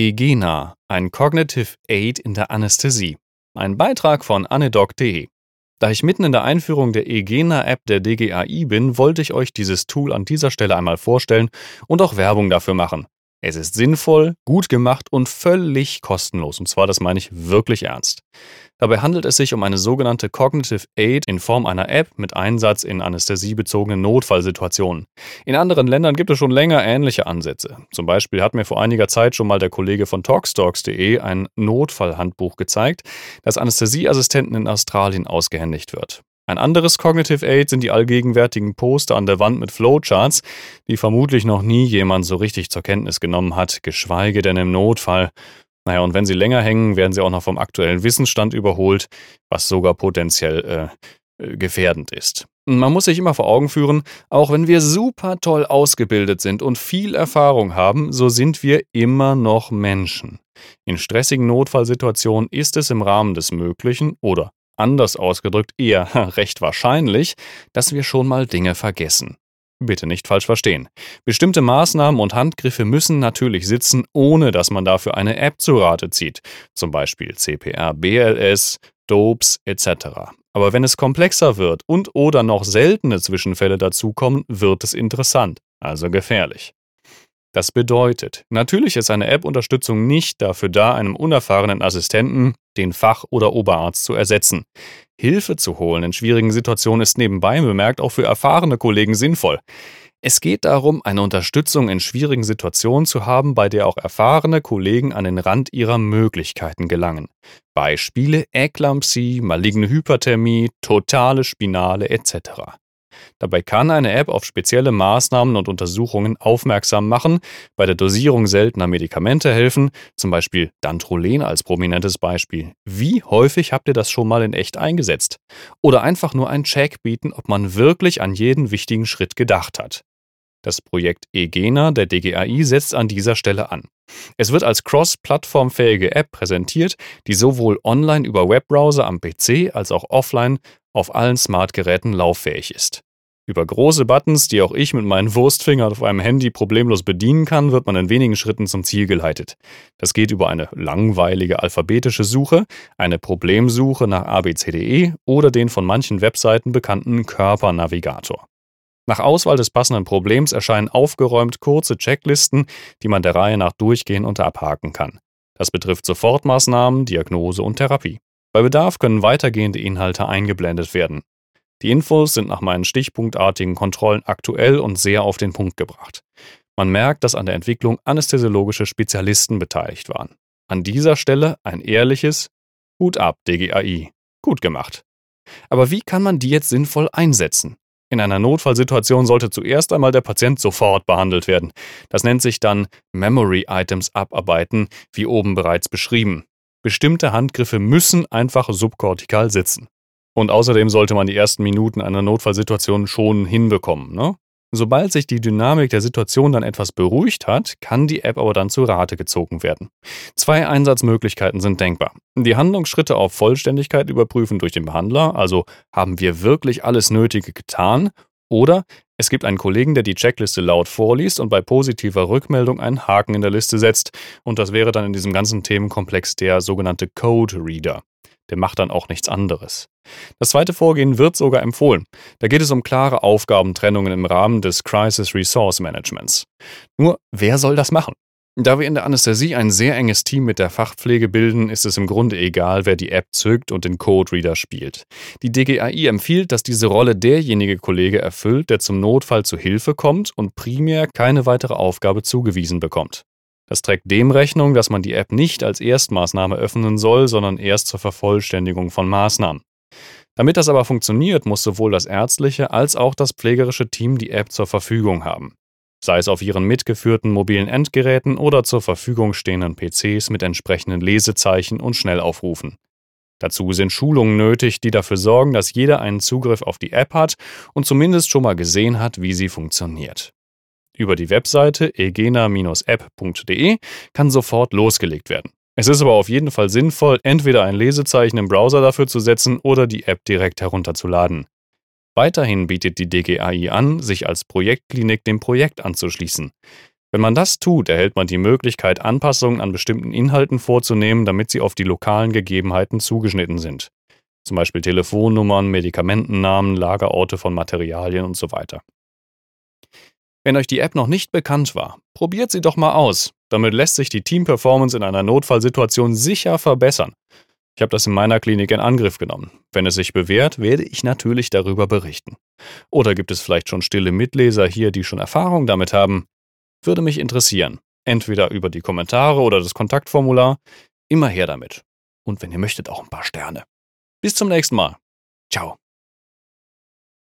EGENA, ein Cognitive Aid in der Anästhesie. Ein Beitrag von anedoc.de. Da ich mitten in der Einführung der EGENA-App der DGAI bin, wollte ich euch dieses Tool an dieser Stelle einmal vorstellen und auch Werbung dafür machen. Es ist sinnvoll, gut gemacht und völlig kostenlos. Und zwar, das meine ich wirklich ernst. Dabei handelt es sich um eine sogenannte Cognitive Aid in Form einer App mit Einsatz in anästhesiebezogenen Notfallsituationen. In anderen Ländern gibt es schon länger ähnliche Ansätze. Zum Beispiel hat mir vor einiger Zeit schon mal der Kollege von Talkstalks.de ein Notfallhandbuch gezeigt, das Anästhesieassistenten in Australien ausgehändigt wird. Ein anderes Cognitive Aid sind die allgegenwärtigen Poster an der Wand mit Flowcharts, die vermutlich noch nie jemand so richtig zur Kenntnis genommen hat, geschweige denn im Notfall. Naja, und wenn sie länger hängen, werden sie auch noch vom aktuellen Wissensstand überholt, was sogar potenziell äh, äh gefährdend ist. Man muss sich immer vor Augen führen, auch wenn wir super toll ausgebildet sind und viel Erfahrung haben, so sind wir immer noch Menschen. In stressigen Notfallsituationen ist es im Rahmen des Möglichen oder Anders ausgedrückt eher recht wahrscheinlich, dass wir schon mal Dinge vergessen. Bitte nicht falsch verstehen. Bestimmte Maßnahmen und Handgriffe müssen natürlich sitzen, ohne dass man dafür eine App zu Rate zieht, zum Beispiel CPR, BLS, DOPES etc. Aber wenn es komplexer wird und oder noch seltene Zwischenfälle dazukommen, wird es interessant, also gefährlich. Das bedeutet, natürlich ist eine App-Unterstützung nicht dafür da, einem unerfahrenen Assistenten den Fach- oder Oberarzt zu ersetzen. Hilfe zu holen in schwierigen Situationen ist nebenbei bemerkt auch für erfahrene Kollegen sinnvoll. Es geht darum, eine Unterstützung in schwierigen Situationen zu haben, bei der auch erfahrene Kollegen an den Rand ihrer Möglichkeiten gelangen. Beispiele Eklampsie, maligne Hyperthermie, totale Spinale etc. Dabei kann eine App auf spezielle Maßnahmen und Untersuchungen aufmerksam machen, bei der Dosierung seltener Medikamente helfen, zum Beispiel Dantrolen als prominentes Beispiel. Wie häufig habt ihr das schon mal in echt eingesetzt? Oder einfach nur einen Check bieten, ob man wirklich an jeden wichtigen Schritt gedacht hat. Das Projekt EGENA der DGAI setzt an dieser Stelle an. Es wird als cross-plattformfähige App präsentiert, die sowohl online über Webbrowser am PC als auch offline auf allen Smartgeräten lauffähig ist. Über große Buttons, die auch ich mit meinen Wurstfingern auf einem Handy problemlos bedienen kann, wird man in wenigen Schritten zum Ziel geleitet. Das geht über eine langweilige alphabetische Suche, eine Problemsuche nach ABCDE oder den von manchen Webseiten bekannten Körpernavigator. Nach Auswahl des passenden Problems erscheinen aufgeräumt kurze Checklisten, die man der Reihe nach durchgehen und abhaken kann. Das betrifft Sofortmaßnahmen, Diagnose und Therapie. Bei Bedarf können weitergehende Inhalte eingeblendet werden. Die Infos sind nach meinen stichpunktartigen Kontrollen aktuell und sehr auf den Punkt gebracht. Man merkt, dass an der Entwicklung anästhesiologische Spezialisten beteiligt waren. An dieser Stelle ein ehrliches Hut ab, DGAI. Gut gemacht. Aber wie kann man die jetzt sinnvoll einsetzen? In einer Notfallsituation sollte zuerst einmal der Patient sofort behandelt werden. Das nennt sich dann Memory Items abarbeiten, wie oben bereits beschrieben. Bestimmte Handgriffe müssen einfach subkortikal sitzen. Und außerdem sollte man die ersten Minuten einer Notfallsituation schon hinbekommen. Ne? Sobald sich die Dynamik der Situation dann etwas beruhigt hat, kann die App aber dann zu Rate gezogen werden. Zwei Einsatzmöglichkeiten sind denkbar. Die Handlungsschritte auf Vollständigkeit überprüfen durch den Behandler, also haben wir wirklich alles Nötige getan, oder es gibt einen Kollegen, der die Checkliste laut vorliest und bei positiver Rückmeldung einen Haken in der Liste setzt, und das wäre dann in diesem ganzen Themenkomplex der sogenannte Code Reader der macht dann auch nichts anderes. Das zweite Vorgehen wird sogar empfohlen. Da geht es um klare Aufgabentrennungen im Rahmen des Crisis Resource Managements. Nur, wer soll das machen? Da wir in der Anästhesie ein sehr enges Team mit der Fachpflege bilden, ist es im Grunde egal, wer die App zückt und den Code Reader spielt. Die DGAI empfiehlt, dass diese Rolle derjenige Kollege erfüllt, der zum Notfall zu Hilfe kommt und primär keine weitere Aufgabe zugewiesen bekommt. Das trägt dem Rechnung, dass man die App nicht als Erstmaßnahme öffnen soll, sondern erst zur Vervollständigung von Maßnahmen. Damit das aber funktioniert, muss sowohl das ärztliche als auch das pflegerische Team die App zur Verfügung haben. Sei es auf ihren mitgeführten mobilen Endgeräten oder zur Verfügung stehenden PCs mit entsprechenden Lesezeichen und Schnellaufrufen. Dazu sind Schulungen nötig, die dafür sorgen, dass jeder einen Zugriff auf die App hat und zumindest schon mal gesehen hat, wie sie funktioniert. Über die Webseite egena-app.de kann sofort losgelegt werden. Es ist aber auf jeden Fall sinnvoll, entweder ein Lesezeichen im Browser dafür zu setzen oder die App direkt herunterzuladen. Weiterhin bietet die DGAI an, sich als Projektklinik dem Projekt anzuschließen. Wenn man das tut, erhält man die Möglichkeit, Anpassungen an bestimmten Inhalten vorzunehmen, damit sie auf die lokalen Gegebenheiten zugeschnitten sind. Zum Beispiel Telefonnummern, Medikamentennamen, Lagerorte von Materialien und so weiter. Wenn euch die App noch nicht bekannt war, probiert sie doch mal aus. Damit lässt sich die Team-Performance in einer Notfallsituation sicher verbessern. Ich habe das in meiner Klinik in Angriff genommen. Wenn es sich bewährt, werde ich natürlich darüber berichten. Oder gibt es vielleicht schon stille Mitleser hier, die schon Erfahrung damit haben? Würde mich interessieren. Entweder über die Kommentare oder das Kontaktformular. Immer her damit. Und wenn ihr möchtet, auch ein paar Sterne. Bis zum nächsten Mal. Ciao.